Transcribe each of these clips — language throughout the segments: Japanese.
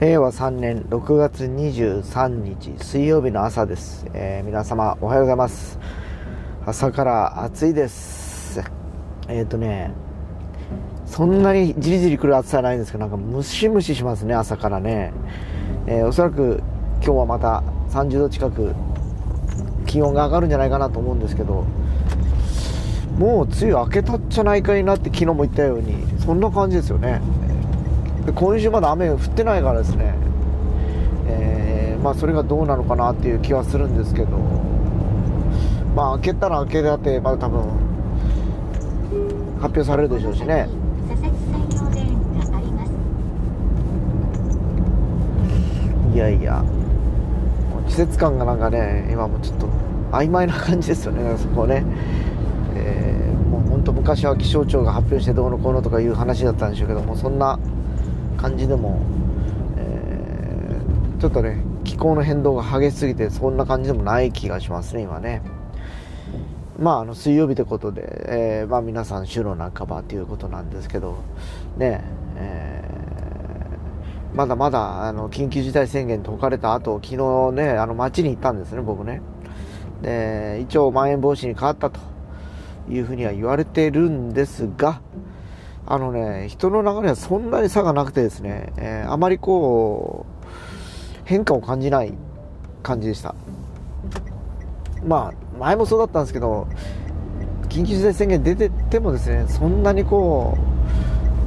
令和3年6月23日水曜日の朝です、えー皆様おはようございます。朝から暑いです。えっ、とねそんなにじりじりくる暑さはないんですけどなんかムシムシしますね朝からね、えーおそらく今日はまた30度近く気温が上がるんじゃないかなと思うんですけどもう梅雨明けたんじゃないかいなって昨日も言ったようにそんな感じですよね。今週まだ雨降ってないからですね、えーまあ、それがどうなのかなっていう気はするんですけど。まあ開けたら開けだってまだ多分発表されるでしょうしね。いやいや。季節感がなんかね今もうちょっと曖昧な感じですよね。そこね、えーもう本当昔は気象庁が発表してどうのこうのとかいう話だったんでしょうけどもそんな感じでも、えーちょっとね気候の変動が激しすぎてそんな感じでもない気がしますね今ね。まああの水曜日ということで、えーまあ皆さん週の半ばということなんですけどねえーまだまだあの緊急事態宣言解かれた後昨日ねあの街に行ったんですね僕ね。で一応まん延防止に変わったというふうには言われてるんですがあのね人の流れはそんなに差がなくてですね、えーあまりこう変化を感じない感じでした。まあ前もそうだったんですけど緊急事態宣言出ててもですねそんなにこ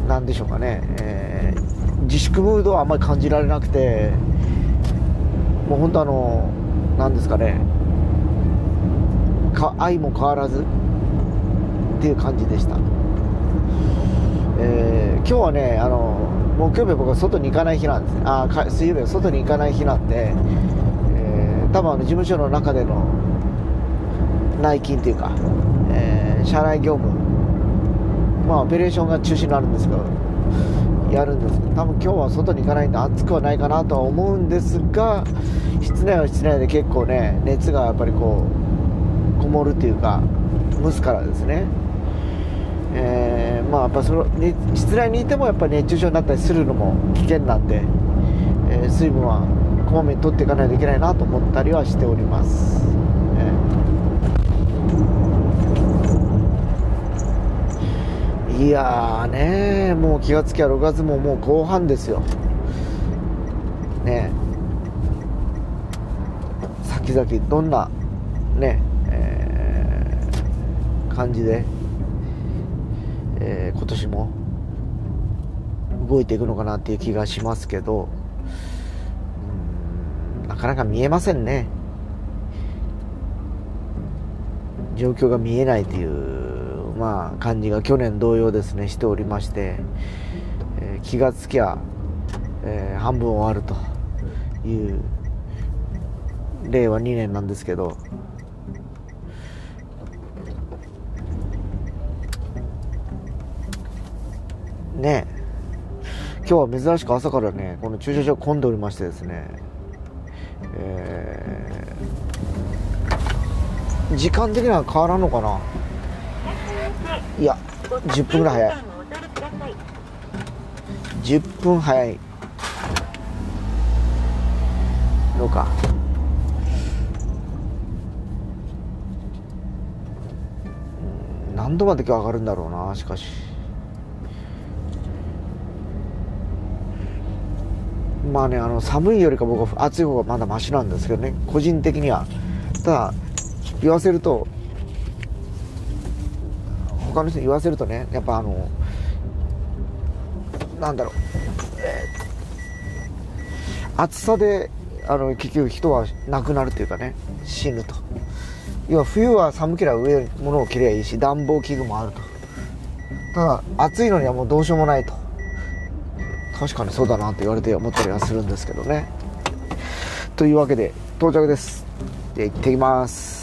うなんでしょうかね、えー自粛ムードはあんまり感じられなくてもう本当あのなんですかねか愛も変わらずっていう感じでした、えー今日はねあの木曜日は僕は外に行かない日なんですね。あ水曜日は外に行かない日なんで、えー多分あの事務所の中での内勤っていうか、えー社内業務まあオペレーションが中心になるんですけどやるんですけど多分今日は外に行かないんで暑くはないかなとは思うんですが室内は室内で結構ね熱がやっぱりこうこもるっていうか蒸すからですね。えーまあやっぱそのね室内にいてもやっぱ熱中症になったりするのも危険なんで、えー水分はこまめに取っていかないといけないなと思ったりはしております、いやーねもう気がつきゃ6月ももう後半ですよ。ね先々どんなね、えー感じで、えー今年も動いていくのかなっていう気がしますけどなかなか見えませんね。状況が見えないという、まあ、感じが去年同様ですね。しておりまして、えー気がつきゃ、えー半分終わるという令和2年なんですけどね。今日は珍しく朝からねこの駐車場混んでおりましてですね。えー時間的には変わらんのかな。いや10分ぐらい早い。10分早い。のか。うん何度まで今日上がるんだろうなしかし。まあねあの寒いよりか僕は暑い方がまだマシなんですけどね。個人的にはただ言わせると他の人に言わせるとねやっぱあのなんだろう、えー暑さであの結局人は亡くなるっていうかね死ぬと要は冬は寒ければ上物を着ればいいし暖房器具もあるとただ暑いのにはもうどうしようもないと確かにそうだなって言われて思ったりはするんですけどね。というわけで到着です。で行ってきます。